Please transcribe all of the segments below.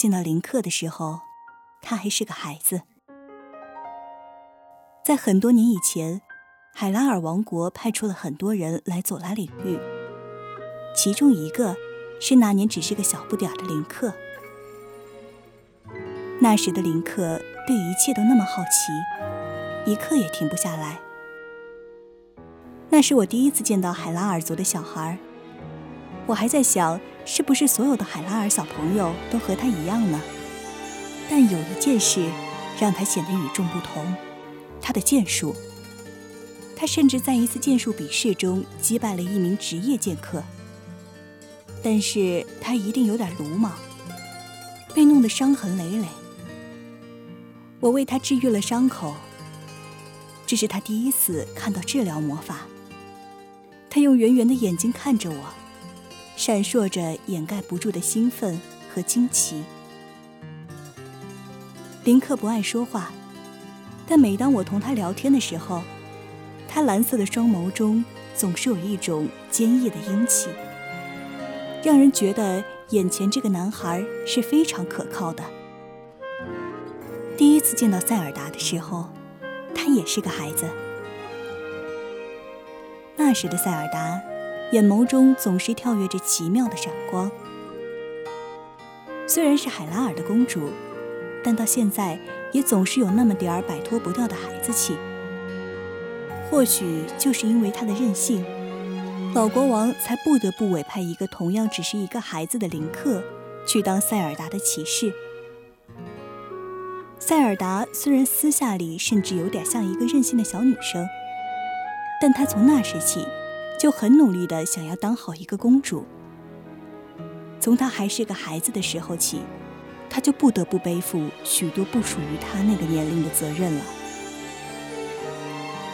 见到林克的时候，他还是个孩子。在很多年以前，海拉尔王国派出了很多人来佐拉领域，其中一个是那年只是个小不点的林克。那时的林克对一切都那么好奇，一刻也停不下来。那是我第一次见到海拉尔族的小孩，我还在想。是不是所有的海拉尔小朋友都和他一样呢？但有一件事让他显得与众不同，他的剑术。他甚至在一次剑术比试中击败了一名职业剑客。但是他一定有点鲁莽，被弄得伤痕累累。我为他治愈了伤口。这是他第一次看到治疗魔法。他用圆圆的眼睛看着我。闪烁着掩盖不住的兴奋和惊奇。林克不爱说话，但每当我同他聊天的时候，他蓝色的双眸中总是有一种坚毅的英气，让人觉得眼前这个男孩是非常可靠的。第一次见到塞尔达的时候，他也是个孩子。那时的塞尔达。眼眸中总是跳跃着奇妙的闪光。虽然是海拉尔的公主，但到现在也总是有那么点儿摆脱不掉的孩子气。或许就是因为她的任性，老国王才不得不委派一个同样只是一个孩子的林克去当塞尔达的骑士。塞尔达虽然私下里甚至有点像一个任性的小女生，但她从那时起。就很努力的想要当好一个公主。从她还是个孩子的时候起，她就不得不背负许多不属于她那个年龄的责任了。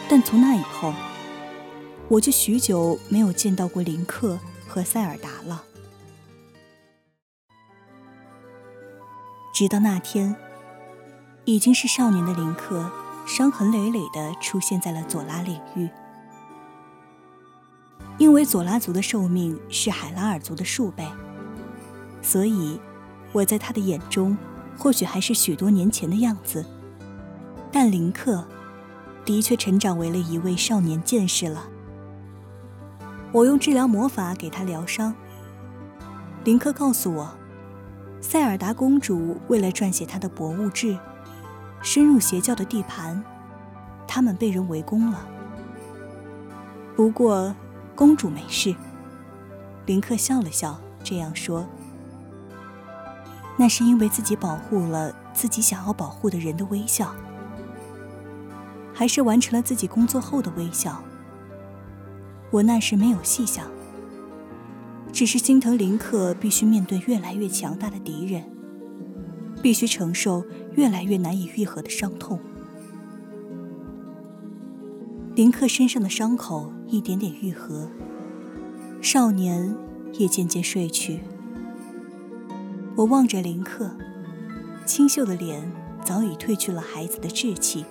但从那以后，我就许久没有见到过林克和塞尔达了。直到那天，已经是少年的林克，伤痕累累的出现在了佐拉领域。因为佐拉族的寿命是海拉尔族的数倍，所以我在他的眼中或许还是许多年前的样子。但林克的确成长为了一位少年剑士了。我用治疗魔法给他疗伤。林克告诉我，塞尔达公主为了撰写她的博物志，深入邪教的地盘，他们被人围攻了。不过。公主没事。林克笑了笑，这样说：“那是因为自己保护了自己想要保护的人的微笑，还是完成了自己工作后的微笑？我那时没有细想，只是心疼林克必须面对越来越强大的敌人，必须承受越来越难以愈合的伤痛。林克身上的伤口一点点愈合，少年也渐渐睡去。我望着林克，清秀的脸早已褪去了孩子的稚气，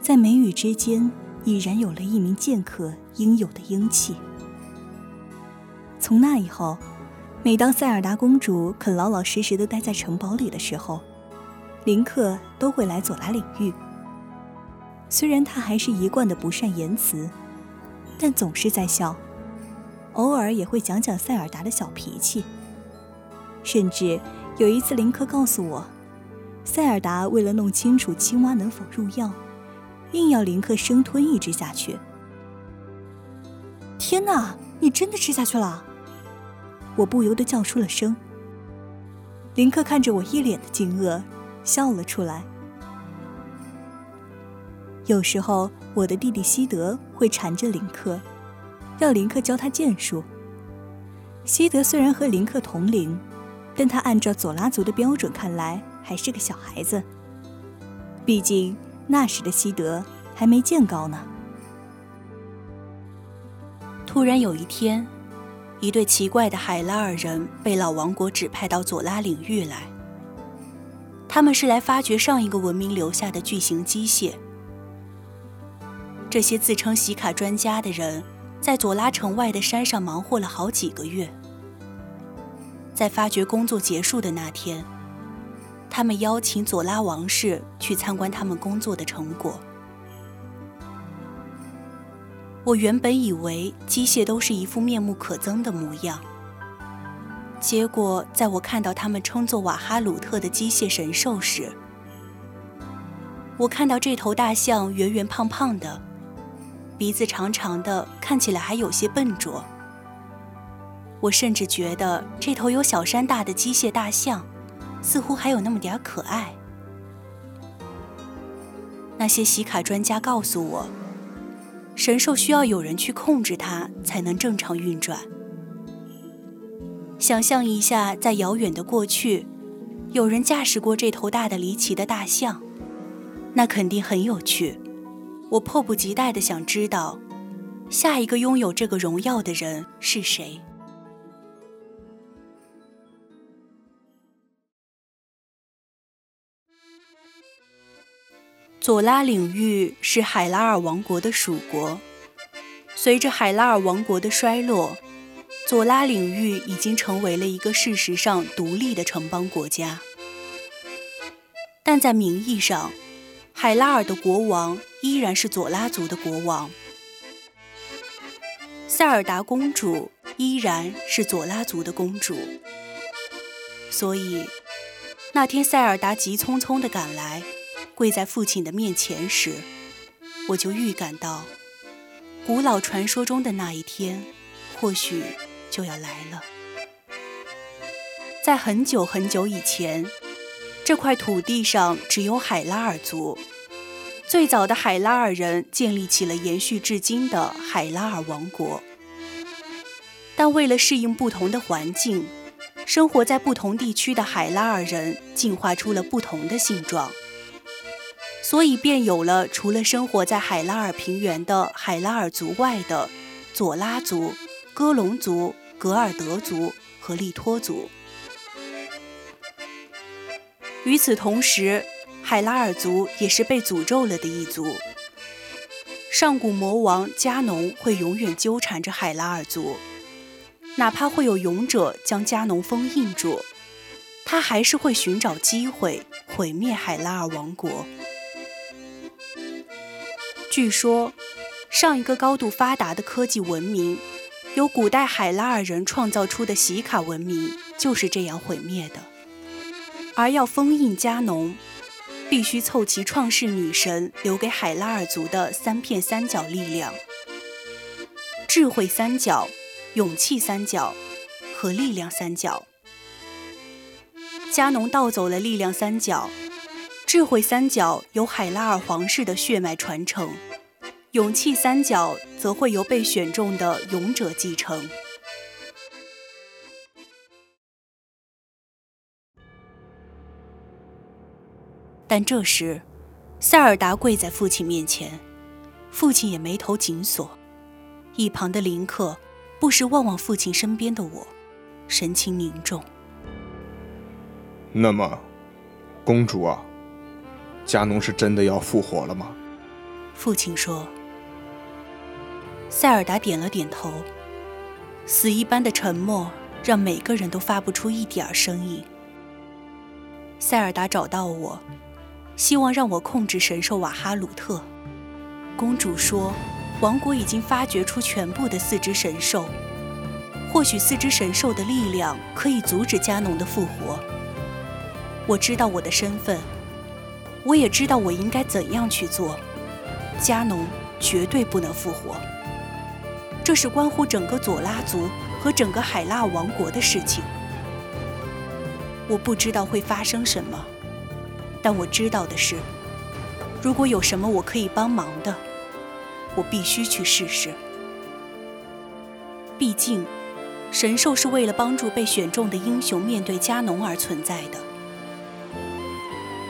在眉宇之间已然有了一名剑客应有的英气。从那以后，每当塞尔达公主肯老老实实的待在城堡里的时候，林克都会来佐拉领域。虽然他还是一贯的不善言辞，但总是在笑，偶尔也会讲讲塞尔达的小脾气。甚至有一次，林克告诉我，塞尔达为了弄清楚青蛙能否入药，硬要林克生吞一只下去。天哪，你真的吃下去了！我不由得叫出了声。林克看着我一脸的惊愕，笑了出来。有时候，我的弟弟西德会缠着林克，要林克教他剑术。西德虽然和林克同龄，但他按照佐拉族的标准看来还是个小孩子。毕竟那时的西德还没见高呢。突然有一天，一对奇怪的海拉尔人被老王国指派到佐拉领域来。他们是来发掘上一个文明留下的巨型机械。这些自称洗卡专家的人，在佐拉城外的山上忙活了好几个月。在发掘工作结束的那天，他们邀请佐拉王室去参观他们工作的成果。我原本以为机械都是一副面目可憎的模样，结果在我看到他们称作瓦哈鲁特的机械神兽时，我看到这头大象圆圆胖胖的。鼻子长长的，看起来还有些笨拙。我甚至觉得这头有小山大的机械大象，似乎还有那么点可爱。那些洗卡专家告诉我，神兽需要有人去控制它，才能正常运转。想象一下，在遥远的过去，有人驾驶过这头大的离奇的大象，那肯定很有趣。我迫不及待地想知道，下一个拥有这个荣耀的人是谁。佐拉领域是海拉尔王国的属国，随着海拉尔王国的衰落，佐拉领域已经成为了一个事实上独立的城邦国家，但在名义上。海拉尔的国王依然是佐拉族的国王，塞尔达公主依然是佐拉族的公主。所以，那天塞尔达急匆匆地赶来，跪在父亲的面前时，我就预感到，古老传说中的那一天，或许就要来了。在很久很久以前。这块土地上只有海拉尔族，最早的海拉尔人建立起了延续至今的海拉尔王国。但为了适应不同的环境，生活在不同地区的海拉尔人进化出了不同的性状，所以便有了除了生活在海拉尔平原的海拉尔族外的佐拉族、戈隆族、格尔德族和利托族。与此同时，海拉尔族也是被诅咒了的一族。上古魔王加农会永远纠缠着海拉尔族，哪怕会有勇者将加农封印住，他还是会寻找机会毁灭海拉尔王国。据说，上一个高度发达的科技文明，由古代海拉尔人创造出的洗卡文明，就是这样毁灭的。而要封印加农，必须凑齐创世女神留给海拉尔族的三片三角力量：智慧三角、勇气三角和力量三角。加农盗走了力量三角，智慧三角由海拉尔皇室的血脉传承，勇气三角则会由被选中的勇者继承。但这时，塞尔达跪在父亲面前，父亲也眉头紧锁。一旁的林克不时望望父亲身边的我，神情凝重。那么，公主啊，加农是真的要复活了吗？父亲说。塞尔达点了点头。死一般的沉默让每个人都发不出一点声音。塞尔达找到我，希望让我控制神兽瓦哈鲁特。公主说，王国已经发掘出全部的四只神兽，或许四只神兽的力量可以阻止加农的复活。我知道我的身份，我也知道我应该怎样去做。加农绝对不能复活。这是关乎整个佐拉族和整个海拉尔王国的事情。我不知道会发生什么，但我知道的是，如果有什么我可以帮忙的，我必须去试试。毕竟，神兽是为了帮助被选中的英雄面对加农而存在的。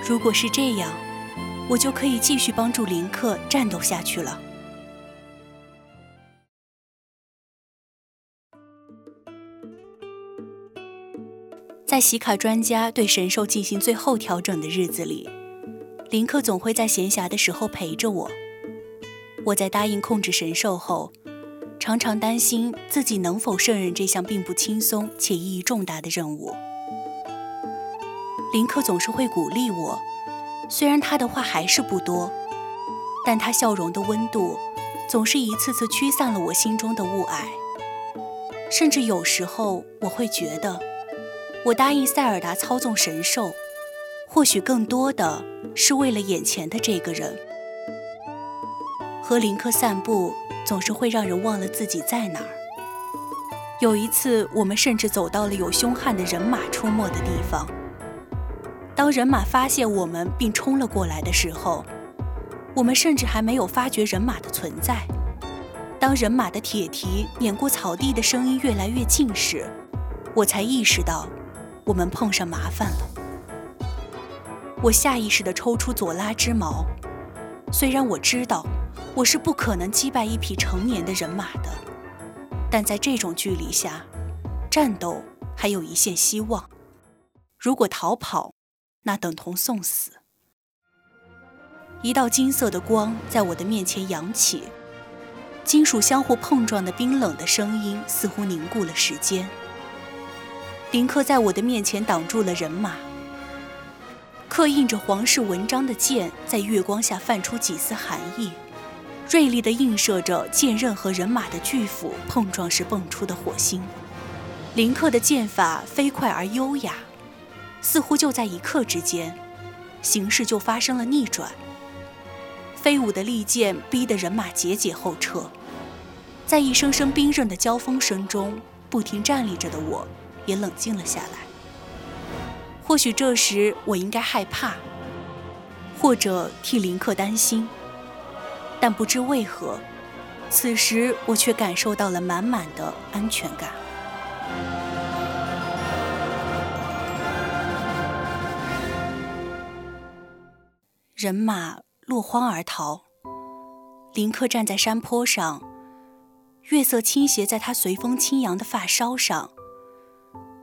如果是这样，我就可以继续帮助林克战斗下去了。在洗卡专家对神兽进行最后调整的日子里，林克总会在闲暇的时候陪着我。我在答应控制神兽后，常常担心自己能否胜任这项并不轻松且意义重大的任务。林克总是会鼓励我，虽然他的话还是不多，但他笑容的温度总是一次次驱散了我心中的雾霭。甚至有时候，我会觉得。我答应塞尔达操纵神兽，或许更多的是为了眼前的这个人。和林克散步总是会让人忘了自己在哪儿。有一次，我们甚至走到了有凶悍的人马出没的地方。当人马发现我们并冲了过来的时候，我们甚至还没有发觉人马的存在。当人马的铁蹄碾过草地的声音越来越近时，我才意识到。我们碰上麻烦了。我下意识地抽出左拉之矛，虽然我知道我是不可能击败一匹成年的人马的，但在这种距离下，战斗还有一线希望。如果逃跑，那等同送死。一道金色的光在我的面前扬起，金属相互碰撞的冰冷的声音似乎凝固了时间。林克在我的面前挡住了人马，刻印着皇室文章的剑在月光下泛出几丝寒意，锐利地映射着剑刃和人马的巨斧碰撞时迸出的火星。林克的剑法飞快而优雅，似乎就在一刻之间，形势就发生了逆转。飞舞的利剑逼得人马节节后撤，在一声声冰刃的交锋声中，不停站立着的我。也冷静了下来。或许这时我应该害怕，或者替林克担心，但不知为何，此时我却感受到了满满的安全感。人马落荒而逃，林克站在山坡上，月色倾斜在他随风轻扬的发梢上。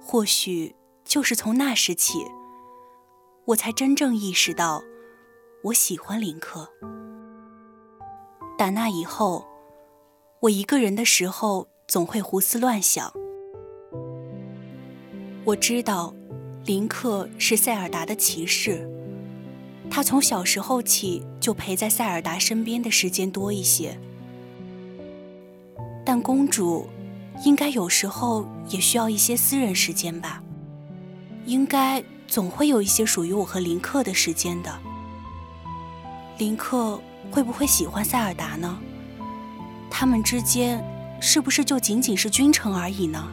或许就是从那时起，我才真正意识到我喜欢林克。打那以后，我一个人的时候总会胡思乱想。我知道林克是塞尔达的骑士，他从小时候起就陪在塞尔达身边的时间多一些，但公主。应该有时候也需要一些私人时间吧。应该总会有一些属于我和林克的时间的。林克会不会喜欢塞尔达呢？他们之间是不是就仅仅是君臣而已呢？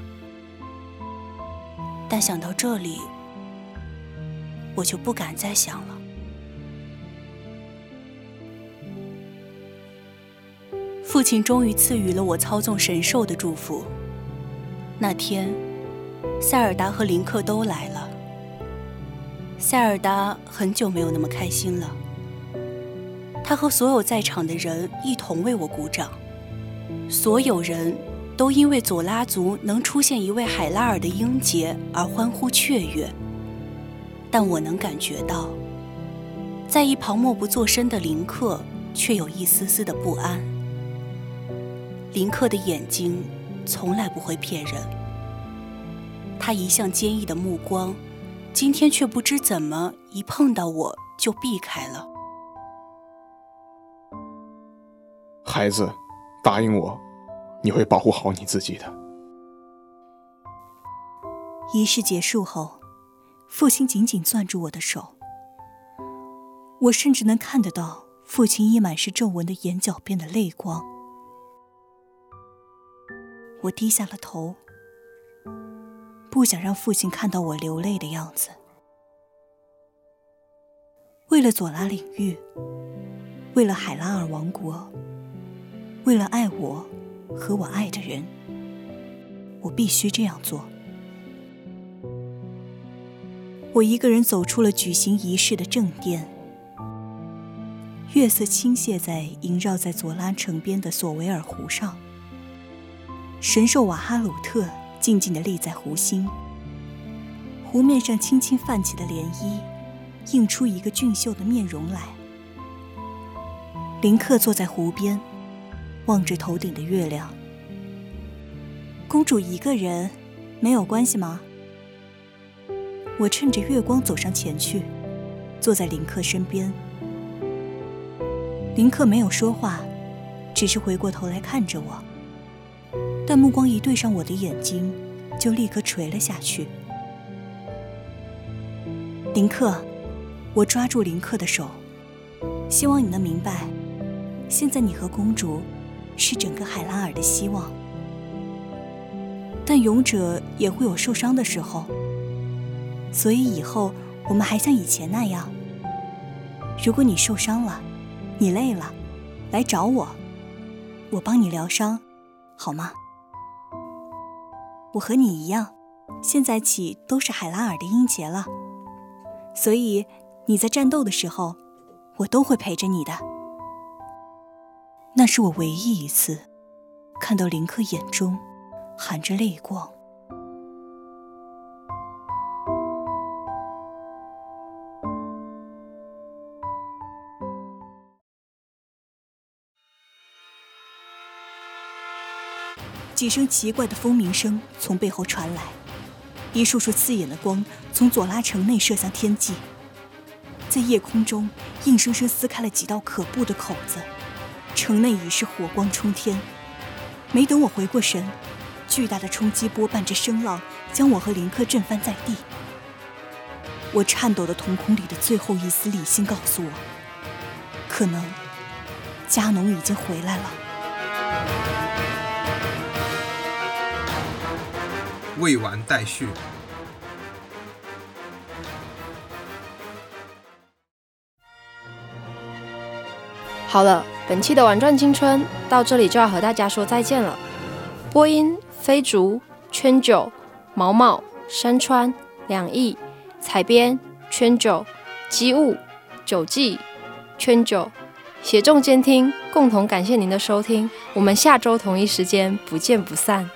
但想到这里，我就不敢再想了。父亲终于赐予了我操纵神兽的祝福。那天，塞尔达和林克都来了。塞尔达很久没有那么开心了。他和所有在场的人一同为我鼓掌。所有人都因为佐拉族能出现一位海拉尔的英杰而欢呼雀跃，但我能感觉到，在一旁默不作声的林克却有一丝丝的不安。林克的眼睛从来不会骗人，他一向坚毅的目光，今天却不知怎么一碰到我就避开了。孩子。答应我，你会保护好你自己的。仪式结束后，父亲紧紧攥住我的手，我甚至能看得到父亲溢满是皱纹的眼角边的泪光。我低下了头，不想让父亲看到我流泪的样子。为了佐拉领域，为了海拉尔王国。为了爱我和我爱的人，我必须这样做。我一个人走出了举行仪式的正殿，月色倾泻在萦绕在佐拉城边的索维尔湖上。神兽瓦哈鲁特静静地立在湖心，湖面上轻轻泛起的涟漪，映出一个俊秀的面容来。林克坐在湖边。望着头顶的月亮，公主一个人没有关系吗？我趁着月光走上前去，坐在林克身边。林克没有说话，只是回过头来看着我，但目光一对上我的眼睛，就立刻垂了下去。林克，我抓住林克的手，希望你能明白，现在你和公主。是整个海拉尔的希望，但勇者也会有受伤的时候，所以以后我们还像以前那样。如果你受伤了，你累了，来找我，我帮你疗伤，好吗？我和你一样，现在起都是海拉尔的英杰了，所以你在战斗的时候，我都会陪着你的。那是我唯一一次看到林克眼中含着泪光。几声奇怪的蜂鸣声从背后传来，一束束刺眼的光从佐拉城内射向天际，在夜空中硬生生撕开了几道可怖的口子。城内已是火光冲天，没等我回过神，巨大的冲击波伴着声浪，将我和林克震翻在地。我颤抖的瞳孔里的最后一丝理性告诉我，可能加农已经回来了。未完待续。好了。本期的《玩转青春》到这里就要和大家说再见了。播音：飞竹、圈九、毛毛、山川、两翼；采编：圈九、机务、九记、圈九；协众监听，共同感谢您的收听。我们下周同一时间不见不散。